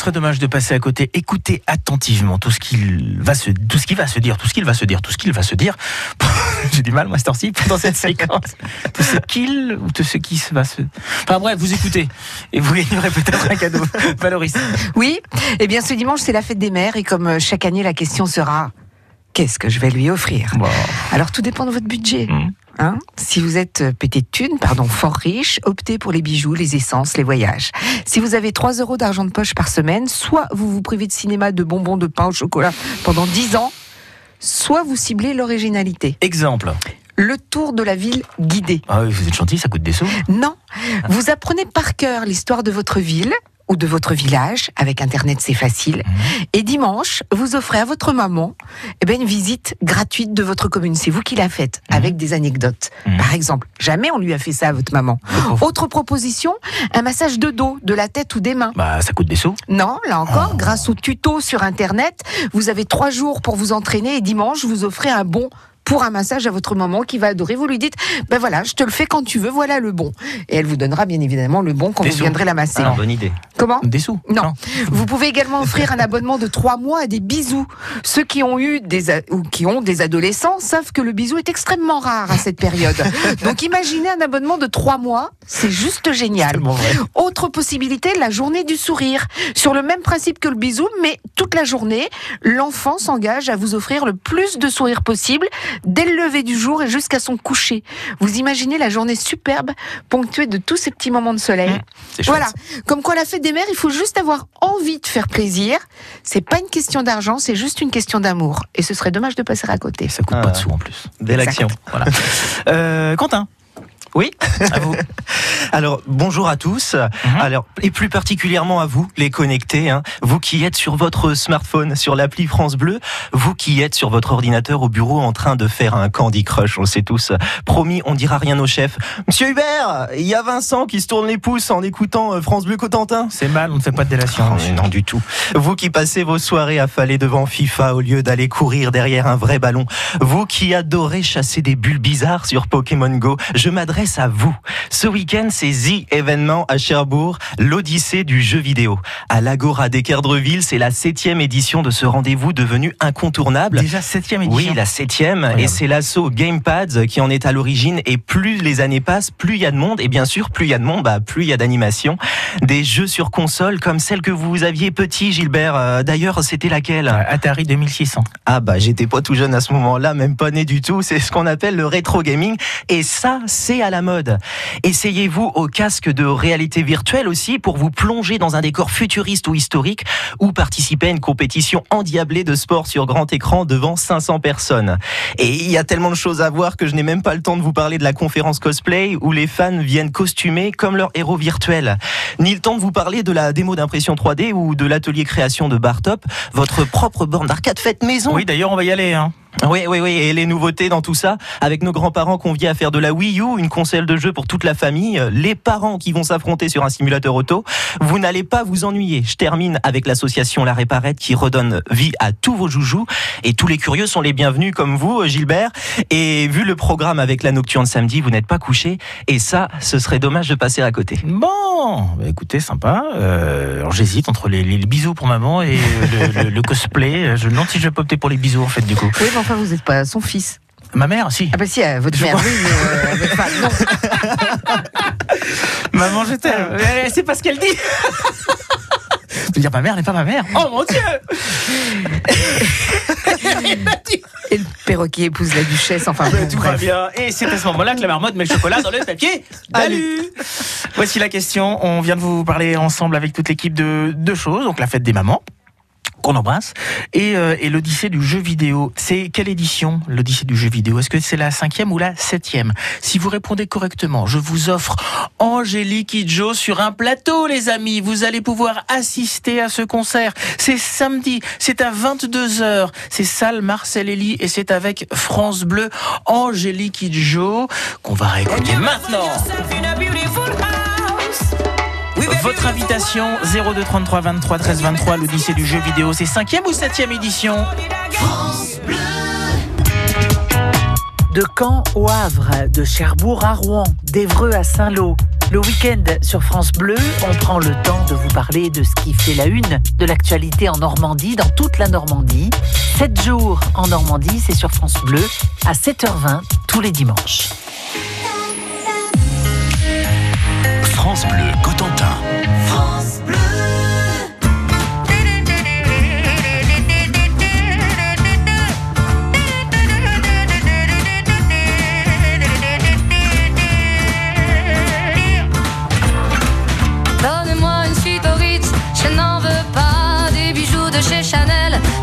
serait dommage de passer à côté. Écoutez attentivement tout ce qu'il va se, tout ce qu'il va se dire, tout ce qu'il va se dire, tout ce qu'il va se dire. J'ai du mal, moi, cette dans cette séquence. tout ce qu'il ou tout ce qui va se. Enfin bref, vous écoutez et vous gagnerez peut-être un cadeau. Valoris. Oui. Eh bien, ce dimanche, c'est la fête des mères et comme euh, chaque année, la question sera qu'est-ce que je vais lui offrir? Alors, tout dépend de votre budget. Mmh. Hein? Si vous êtes euh, pété de thunes, pardon, fort riche, optez pour les bijoux, les essences, les voyages. Si vous avez 3 euros d'argent de poche par semaine, soit vous vous privez de cinéma, de bonbons, de pain au chocolat pendant 10 ans, soit vous ciblez l'originalité. Exemple le tour de la ville guidé. Ah oui, vous êtes gentil, ça coûte des sous. Non, vous apprenez par cœur l'histoire de votre ville ou de votre village. Avec Internet, c'est facile. Mhm. Et dimanche, vous offrez à votre maman eh ben, une visite gratuite de votre commune. C'est vous qui la faites, mhm. avec des anecdotes. Mhm. Par exemple, jamais on lui a fait ça à votre maman. Autre proposition, un massage de dos, de la tête ou des mains. Bah, ça coûte des sous. Non, là encore, oh. grâce au tuto sur Internet, vous avez trois jours pour vous entraîner et dimanche, vous offrez un bon pour un massage à votre maman qui va adorer. Vous lui dites, ben voilà, je te le fais quand tu veux, voilà le bon. Et elle vous donnera bien évidemment le bon quand vous viendrez la masser. Ah, bonne idée. Comment Des sous non. Vous pouvez également offrir un abonnement de trois mois à des bisous. Ceux qui ont eu des ou qui ont des adolescents savent que le bisou est extrêmement rare à cette période. Donc imaginez un abonnement de trois mois, c'est juste génial. Autre possibilité, la journée du sourire. Sur le même principe que le bisou, mais toute la journée, l'enfant s'engage à vous offrir le plus de sourires possible dès le lever du jour et jusqu'à son coucher. Vous imaginez la journée superbe, ponctuée de tous ces petits moments de soleil. Mmh, voilà. Comme quoi, la fête des mères, il faut juste avoir envie de faire plaisir. C'est pas une question d'argent, c'est juste une question d'amour. Et ce serait dommage de passer à côté. Ça coûte pas de sous en plus. Belle action. Voilà. Euh, Quentin. Oui. À vous. Alors bonjour à tous. Mhm. Alors et plus particulièrement à vous, les connectés, hein. vous qui êtes sur votre smartphone, sur l'appli France Bleu, vous qui êtes sur votre ordinateur au bureau en train de faire un Candy Crush, on le sait tous. Promis, on dira rien au chef. Monsieur Hubert, il y a Vincent qui se tourne les pouces en écoutant euh, France Bleu Cotentin. C'est mal, on ne fait pas de délation. Oh, non du tout. Vous qui passez vos soirées affalées devant FIFA au lieu d'aller courir derrière un vrai ballon. Vous qui adorez chasser des bulles bizarres sur Pokémon Go, je m'adresse à vous. Ce week-end, c'est The événement à Cherbourg, l'Odyssée du jeu vidéo. À l'Agora d'Ekerdreville, c'est la septième édition de ce rendez-vous devenu incontournable. Déjà septième édition Oui, la septième. Et c'est l'assaut Gamepads qui en est à l'origine. Et plus les années passent, plus il y a de monde. Et bien sûr, plus il y a de monde, bah, plus il y a d'animation. Des jeux sur console comme celle que vous aviez petit, Gilbert. Euh, d'ailleurs, c'était laquelle? Atari 2600. Ah bah, j'étais pas tout jeune à ce moment-là, même pas né du tout. C'est ce qu'on appelle le rétro gaming. Et ça, c'est à la mode. Essayez-vous au casque de réalité virtuelle aussi pour vous plonger dans un décor futuriste ou historique ou participer à une compétition endiablée de sport sur grand écran devant 500 personnes? Et il y a tellement de choses à voir que je n'ai même pas le temps de vous parler de la conférence cosplay où les fans viennent costumés comme leurs héros virtuels. Ni le temps de vous parler de la démo d'impression 3D ou de l'atelier création de Bartop, votre propre borne d'arcade faite maison. Oui, d'ailleurs, on va y aller. Hein. Oui, oui, oui. Et les nouveautés dans tout ça, avec nos grands-parents conviés à faire de la Wii U, une console de jeu pour toute la famille, les parents qui vont s'affronter sur un simulateur auto, vous n'allez pas vous ennuyer. Je termine avec l'association La Réparette qui redonne vie à tous vos joujoux. Et tous les curieux sont les bienvenus comme vous, Gilbert. Et vu le programme avec la nocturne samedi, vous n'êtes pas couché. Et ça, ce serait dommage de passer à côté. Bon, bah écoutez, sympa. Euh, alors j'hésite entre les, bisous pour maman et le, cosplay. Je me demande si je peux opter pour les bisous en fait du coup. Oui, enfin, vous n'êtes pas son fils. Ma mère, si. Ah bah si, euh, votre mère, oui, mais euh, votre femme, non. Maman, je t'aime. C'est pas ce qu'elle dit. Je veux dire, ma mère n'est pas ma mère. Oh mon Dieu Et le perroquet épouse la duchesse, enfin Tout va bien. Et c'est à ce moment-là que la marmotte met le chocolat dans le papier. Salut Voici la question. On vient de vous parler ensemble avec toute l'équipe de deux choses. Donc la fête des mamans qu'on embrasse, et, euh, et l'Odyssée du jeu vidéo. C'est quelle édition, l'Odyssée du jeu vidéo? Est-ce que c'est la cinquième ou la septième? Si vous répondez correctement, je vous offre Angélique Kidjo sur un plateau, les amis. Vous allez pouvoir assister à ce concert. C'est samedi, c'est à 22h. C'est salle Marcel Elie et c'est avec France Bleu, Angélique Kidjo, qu'on va réécouter maintenant. Votre invitation 02 33 23 13 23, l'Odyssée du jeu vidéo, c'est 5e ou 7e édition De Caen au Havre, de Cherbourg à Rouen, d'Evreux à Saint-Lô, Le week-end sur France Bleu, on prend le temps de vous parler de ce qui fait la une de l'actualité en Normandie, dans toute la Normandie. 7 jours en Normandie, c'est sur France Bleu à 7h20 tous les dimanches. France Bleu Cotentin.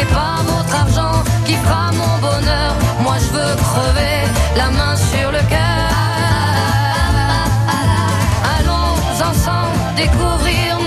n'est pas votre argent qui fera mon bonheur. Moi je veux crever la main sur le cœur. Allons ensemble découvrir